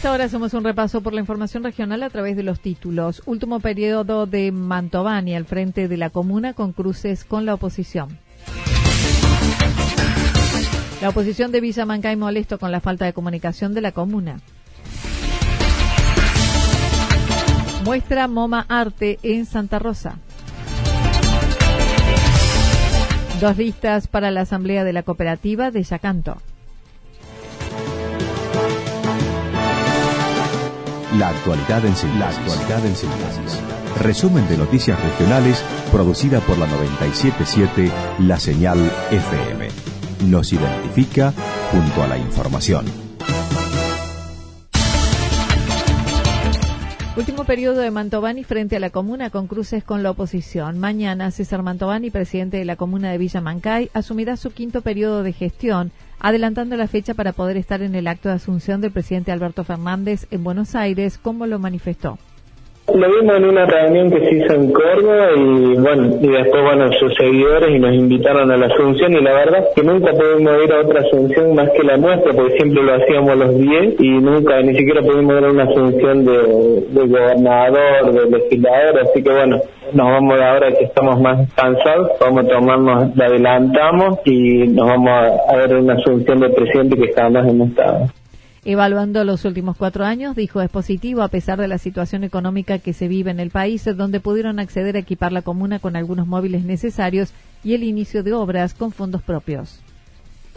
Esta hora hacemos un repaso por la información regional a través de los títulos. Último periodo de Mantovani al frente de la comuna con cruces con la oposición. La oposición de Villa Mancay molesto con la falta de comunicación de la comuna. Muestra MoMA Arte en Santa Rosa. Dos listas para la asamblea de la cooperativa de Yacanto. La actualidad en síntesis. La actualidad en síntesis. Resumen de noticias regionales producida por la 977 La Señal FM. Nos identifica junto a la información. Último periodo de Mantovani frente a la comuna con cruces con la oposición. Mañana César Mantovani, presidente de la comuna de Villa Mancay, asumirá su quinto periodo de gestión adelantando la fecha para poder estar en el acto de asunción del presidente Alberto Fernández en Buenos Aires, como lo manifestó. Lo vimos en una reunión que se hizo en Córdoba y bueno, y después bueno, sus seguidores y nos invitaron a la asunción y la verdad que nunca pudimos ir a otra asunción más que la nuestra porque siempre lo hacíamos los 10 y nunca, ni siquiera pudimos ir a una asunción de, de gobernador, de legislador, así que bueno, nos vamos ahora que estamos más cansados, vamos a tomarnos, la adelantamos y nos vamos a, a ver una asunción de presidente que jamás hemos estado. Evaluando los últimos cuatro años, dijo es positivo a pesar de la situación económica que se vive en el país, donde pudieron acceder a equipar la comuna con algunos móviles necesarios y el inicio de obras con fondos propios.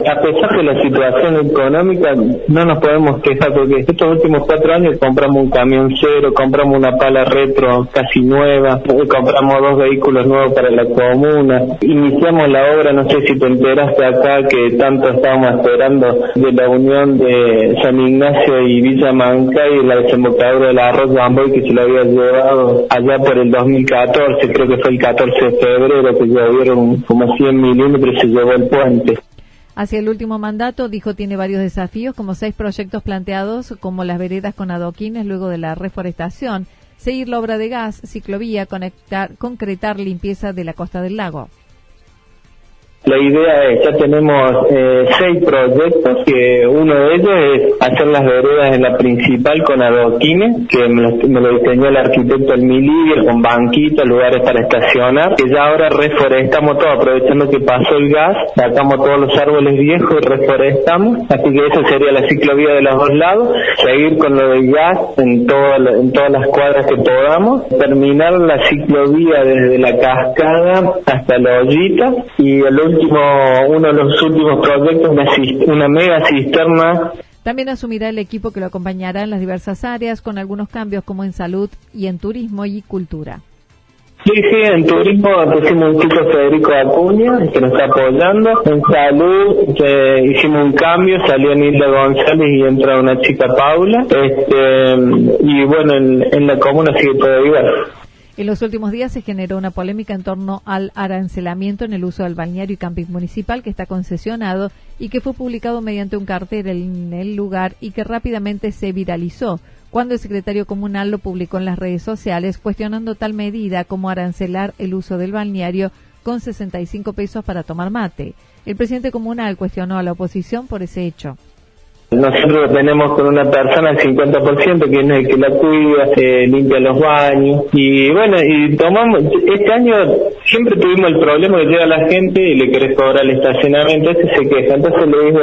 A pesar de la situación económica, no nos podemos quejar porque estos últimos cuatro años compramos un camión cero, compramos una pala retro casi nueva, compramos dos vehículos nuevos para la comuna, iniciamos la obra, no sé si te enteraste acá que tanto estábamos esperando de la unión de San Ignacio y Villa Mancay y la desembocadura del arroz Bamboy que se lo había llevado allá por el 2014, creo que fue el 14 de febrero que llovieron como 100 milímetros y se llevó el puente. Hacia el último mandato, dijo, tiene varios desafíos, como seis proyectos planteados, como las veredas con adoquines luego de la reforestación, seguir la obra de gas, ciclovía, conectar, concretar limpieza de la costa del lago. La idea es, ya tenemos eh, seis proyectos, que uno de ellos es hacer las veredas en la principal con adoquines, que me lo, diseñó el arquitecto Emilio, con banquitos, lugares para estacionar, que ya ahora reforestamos todo, aprovechando que pasó el gas, sacamos todos los árboles viejos y reforestamos, así que esa sería la ciclovía de los dos lados, seguir con lo del gas en, todo, en todas las cuadras que podamos, terminar la ciclovía desde la cascada hasta la ollita y el último, uno de los últimos proyectos, una, una mega cisterna. También asumirá el equipo que lo acompañará en las diversas áreas con algunos cambios como en salud y en turismo y cultura. Sí, sí, en turismo pusimos un chico Federico Acuña, que nos está apoyando. En salud que hicimos un cambio, salió Nilda González y entra una chica Paula. Este, y bueno, en, en la comuna sigue todo igual. En los últimos días se generó una polémica en torno al arancelamiento en el uso del balneario y camping municipal que está concesionado y que fue publicado mediante un cartel en el lugar y que rápidamente se viralizó cuando el secretario comunal lo publicó en las redes sociales cuestionando tal medida como arancelar el uso del balneario con 65 pesos para tomar mate. El presidente comunal cuestionó a la oposición por ese hecho. Nosotros tenemos con una persona al 50% que es el que la cuida, se limpia los baños y bueno, y tomamos, este año siempre tuvimos el problema que llega la gente y le querés cobrar el estacionamiento, ese se queja, entonces le digo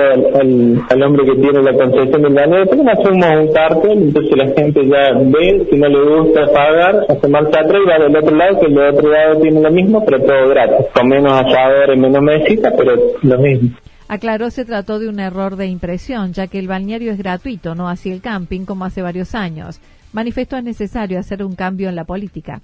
al, hombre que tiene la concesión del baño, ¿por qué no hacemos un cartel? Entonces la gente ya ve, si no le gusta pagar, hace marcha atrás y va del otro lado, que el otro lado tiene lo mismo, pero todo gratis, con menos asadores, menos mesita, pero lo mismo. Aclaró se trató de un error de impresión, ya que el balneario es gratuito, no así el camping como hace varios años. Manifestó es necesario hacer un cambio en la política.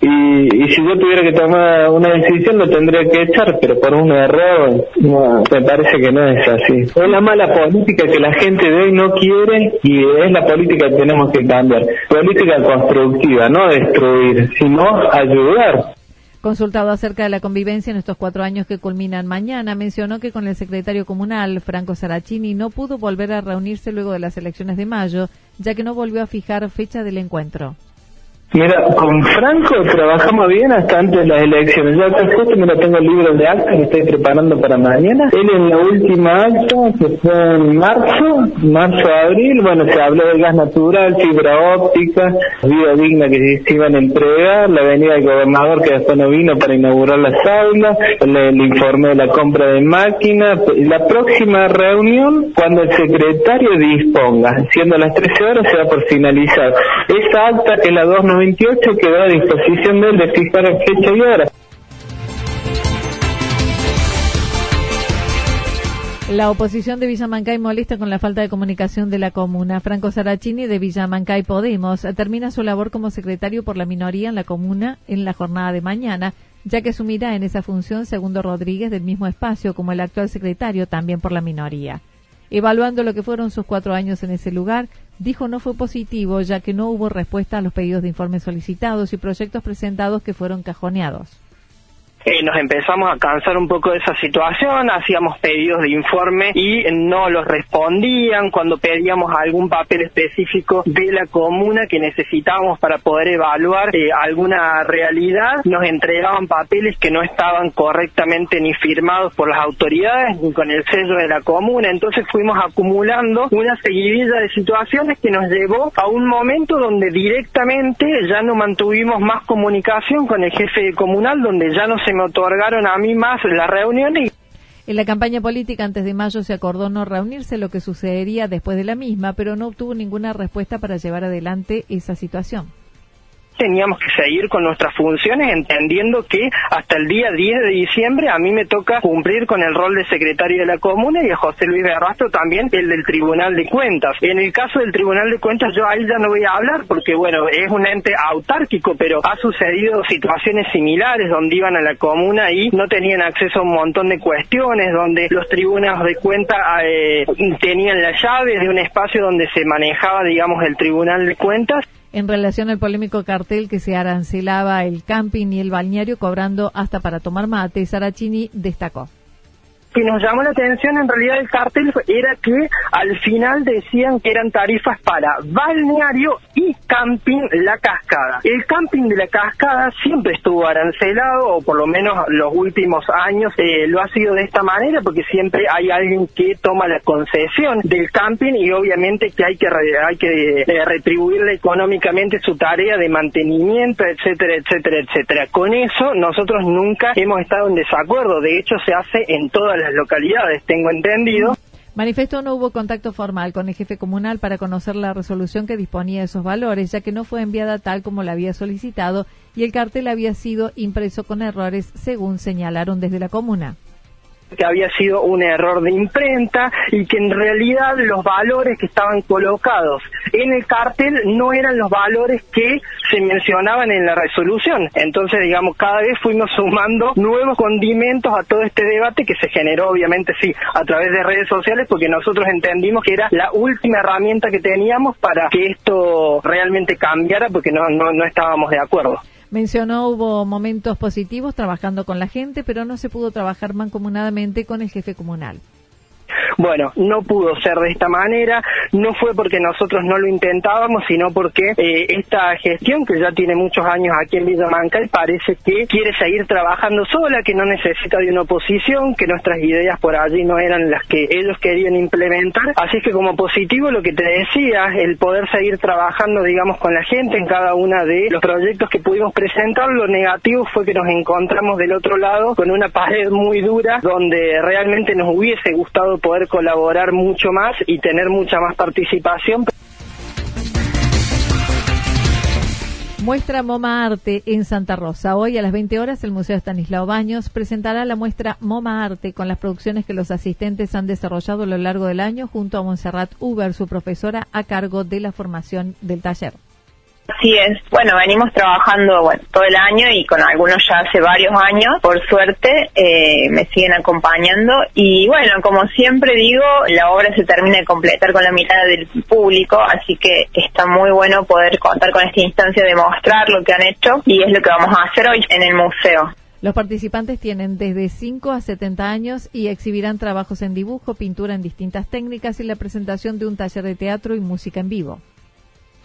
Y, si yo tuviera que tomar una decisión lo tendría que echar, pero por un error me parece que no es así. Es la mala política que la gente de hoy no quiere y es la política que tenemos que cambiar. Política constructiva, no destruir, sino ayudar. Consultado acerca de la convivencia en estos cuatro años que culminan mañana, mencionó que con el secretario comunal, Franco Saracini, no pudo volver a reunirse luego de las elecciones de mayo, ya que no volvió a fijar fecha del encuentro. Mira, con Franco trabajamos bien hasta antes de las elecciones. Yo acá justo me lo tengo el libro de acta que estoy preparando para mañana. Él en la última acta, que fue en marzo, marzo-abril, bueno, se habló de gas natural, fibra óptica, vida digna que se iba a entregar, la venida del gobernador que después no vino para inaugurar las aulas, el, informe de la compra de máquinas. La próxima reunión, cuando el secretario disponga, siendo las 13 horas, se va por finalizar. Esa acta que la 2 28 quedó a disposición de él de y. La oposición de Villamancay molesta con la falta de comunicación de la comuna. Franco Saracini de Villamancay Podemos termina su labor como secretario por la minoría en la comuna en la jornada de mañana, ya que asumirá en esa función Segundo Rodríguez del mismo espacio como el actual secretario también por la minoría. Evaluando lo que fueron sus cuatro años en ese lugar, dijo no fue positivo ya que no hubo respuesta a los pedidos de informes solicitados y proyectos presentados que fueron cajoneados. Eh, nos empezamos a cansar un poco de esa situación, hacíamos pedidos de informe y no los respondían cuando pedíamos algún papel específico de la comuna que necesitábamos para poder evaluar eh, alguna realidad, nos entregaban papeles que no estaban correctamente ni firmados por las autoridades ni con el sello de la comuna, entonces fuimos acumulando una seguidilla de situaciones que nos llevó a un momento donde directamente ya no mantuvimos más comunicación con el jefe comunal, donde ya no se me otorgaron a mí más la reunión y en la campaña política antes de mayo se acordó no reunirse, lo que sucedería después de la misma, pero no obtuvo ninguna respuesta para llevar adelante esa situación teníamos que seguir con nuestras funciones entendiendo que hasta el día 10 de diciembre a mí me toca cumplir con el rol de secretario de la comuna y a José Luis Berrastro también el del Tribunal de Cuentas. En el caso del Tribunal de Cuentas yo ahí ya no voy a hablar porque bueno, es un ente autárquico, pero ha sucedido situaciones similares donde iban a la comuna y no tenían acceso a un montón de cuestiones, donde los tribunales de cuentas eh, tenían la llave de un espacio donde se manejaba, digamos, el Tribunal de Cuentas en relación al polémico cartel que se arancelaba el camping y el balneario cobrando hasta para tomar mate, Saracini destacó que nos llamó la atención en realidad el cartel era que al final decían que eran tarifas para balneario y camping La Cascada. El camping de La Cascada siempre estuvo arancelado, o por lo menos los últimos años eh, lo ha sido de esta manera, porque siempre hay alguien que toma la concesión del camping y obviamente que hay que, hay que eh, retribuirle económicamente su tarea de mantenimiento, etcétera, etcétera, etcétera. Con eso nosotros nunca hemos estado en desacuerdo, de hecho se hace en todas las localidades, tengo entendido. Manifestó no hubo contacto formal con el jefe comunal para conocer la resolución que disponía de esos valores, ya que no fue enviada tal como la había solicitado y el cartel había sido impreso con errores, según señalaron desde la comuna que había sido un error de imprenta y que en realidad los valores que estaban colocados en el cartel no eran los valores que se mencionaban en la resolución. Entonces, digamos, cada vez fuimos sumando nuevos condimentos a todo este debate que se generó, obviamente, sí, a través de redes sociales, porque nosotros entendimos que era la última herramienta que teníamos para que esto realmente cambiara, porque no, no, no estábamos de acuerdo. Mencionó hubo momentos positivos trabajando con la gente, pero no se pudo trabajar mancomunadamente con el jefe comunal. Bueno, no pudo ser de esta manera, no fue porque nosotros no lo intentábamos, sino porque eh, esta gestión, que ya tiene muchos años aquí en Villa Mancay, parece que quiere seguir trabajando sola, que no necesita de una oposición, que nuestras ideas por allí no eran las que ellos querían implementar. Así que como positivo lo que te decía, el poder seguir trabajando, digamos, con la gente en cada una de los proyectos que pudimos presentar, lo negativo fue que nos encontramos del otro lado con una pared muy dura donde realmente nos hubiese gustado poder colaborar mucho más y tener mucha más participación. Muestra MoMA Arte en Santa Rosa. Hoy a las 20 horas el Museo Estanislao Baños presentará la muestra MoMA Arte con las producciones que los asistentes han desarrollado a lo largo del año junto a Montserrat Uber, su profesora, a cargo de la formación del taller. Así es. Bueno, venimos trabajando bueno, todo el año y con algunos ya hace varios años. Por suerte eh, me siguen acompañando y bueno, como siempre digo, la obra se termina de completar con la mirada del público, así que está muy bueno poder contar con esta instancia de mostrar lo que han hecho y es lo que vamos a hacer hoy en el museo. Los participantes tienen desde 5 a 70 años y exhibirán trabajos en dibujo, pintura en distintas técnicas y la presentación de un taller de teatro y música en vivo.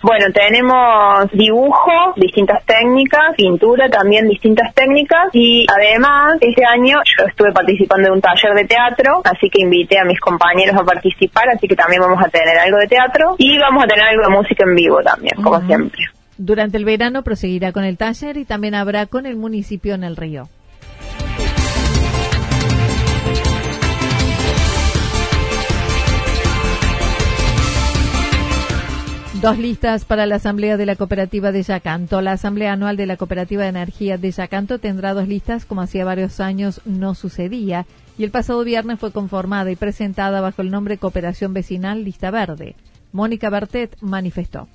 Bueno, tenemos dibujo, distintas técnicas, pintura también distintas técnicas y además este año yo estuve participando de un taller de teatro, así que invité a mis compañeros a participar, así que también vamos a tener algo de teatro y vamos a tener algo de música en vivo también, como siempre. Durante el verano proseguirá con el taller y también habrá con el municipio en el río. Dos listas para la Asamblea de la Cooperativa de Yacanto. La Asamblea Anual de la Cooperativa de Energía de Yacanto tendrá dos listas como hacía varios años no sucedía y el pasado viernes fue conformada y presentada bajo el nombre Cooperación Vecinal Lista Verde. Mónica Bertet manifestó.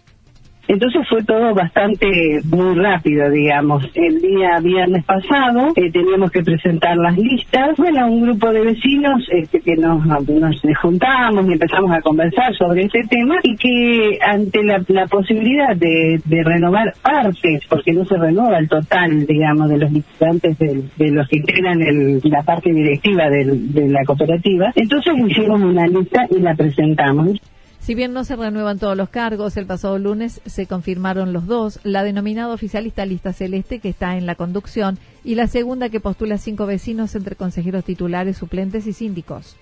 Entonces fue todo bastante muy rápido, digamos. El día viernes pasado eh, teníamos que presentar las listas. Bueno, un grupo de vecinos este, que nos, nos juntamos y empezamos a conversar sobre este tema y que ante la, posibilidad de, renovar partes, porque no se renueva el total, digamos, de los visitantes de, los que integran la parte directiva de la cooperativa, entonces hicimos una lista y la presentamos. Si bien no se renuevan todos los cargos, el pasado lunes se confirmaron los dos, la denominada oficialista lista celeste que está en la conducción y la segunda que postula cinco vecinos entre consejeros titulares, suplentes y síndicos.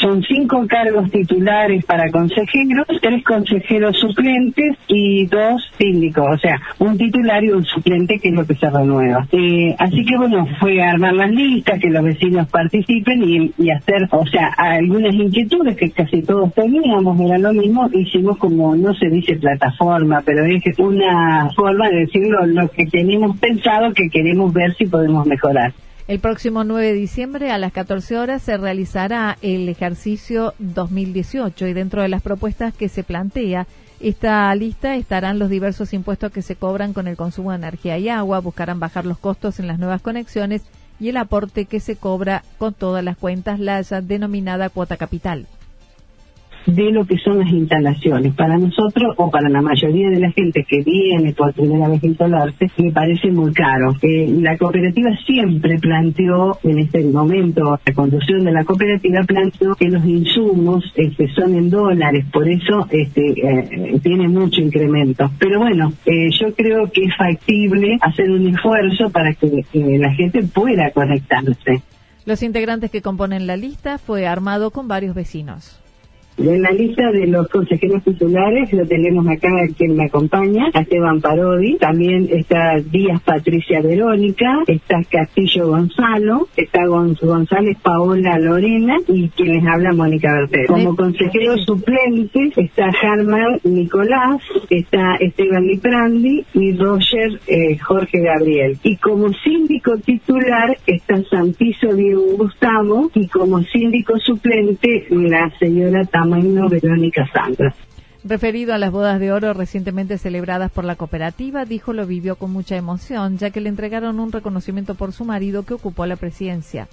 Son cinco cargos titulares para consejeros, tres consejeros suplentes y dos síndicos, o sea, un titular y un suplente que es lo que se renueva. Eh, así que bueno, fue armar las listas, que los vecinos participen y, hacer, o sea, algunas inquietudes que casi todos teníamos, era lo mismo, hicimos como, no se dice plataforma, pero es una forma de decirlo lo que tenemos pensado que queremos ver si podemos mejorar. El próximo 9 de diciembre a las 14 horas se realizará el ejercicio 2018 y dentro de las propuestas que se plantea esta lista estarán los diversos impuestos que se cobran con el consumo de energía y agua, buscarán bajar los costos en las nuevas conexiones y el aporte que se cobra con todas las cuentas, la denominada cuota capital de lo que son las instalaciones. Para nosotros, o para la mayoría de la gente que viene por primera vez a instalarse, me parece muy caro. Eh, la cooperativa siempre planteó, en este momento, la conducción de la cooperativa planteó que los insumos este, son en dólares, por eso este, eh, tiene mucho incremento. Pero bueno, eh, yo creo que es factible hacer un esfuerzo para que la gente pueda conectarse. Los integrantes que componen la lista fue armado con varios vecinos. En la lista de los consejeros titulares lo tenemos acá quien me acompaña, Esteban Parodi, también está Díaz Patricia Verónica, está Castillo Gonzalo, está González Paola Lorena y quien les habla Mónica Berter. Como consejero suplente está Germán Nicolás, está Esteban Liprandi y Roger eh, Jorge Gabriel. Y como síndico titular está Santizo Diego Gustavo y como síndico suplente la señora Verónica Sandra. Referido a las bodas de oro recientemente celebradas por la cooperativa, dijo lo vivió con mucha emoción, ya que le entregaron un reconocimiento por su marido que ocupó la presidencia.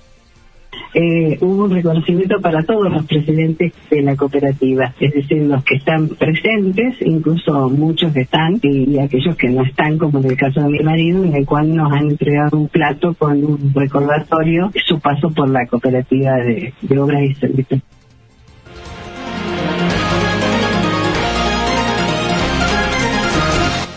Eh, hubo un reconocimiento para todos los presidentes de la cooperativa, es decir, los que están presentes, incluso muchos que están y, aquellos que no están, como en el caso de mi marido, en el cual nos han entregado un plato con un recordatorio su paso por la cooperativa de obras y servicios.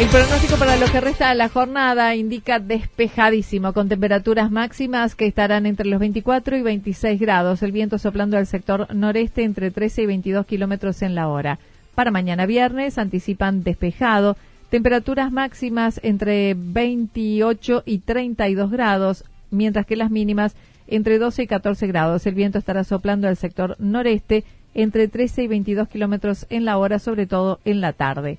El pronóstico para lo que resta de la jornada indica despejadísimo, con temperaturas máximas que estarán entre los 24 y 26 grados, el viento soplando al sector noreste entre 13 y 22 kilómetros en la hora. Para mañana viernes anticipan despejado, temperaturas máximas entre 28 y 32 grados, mientras que las mínimas entre 12 y 14 grados. El viento estará soplando al sector noreste entre 13 y 22 kilómetros en la hora, sobre todo en la tarde.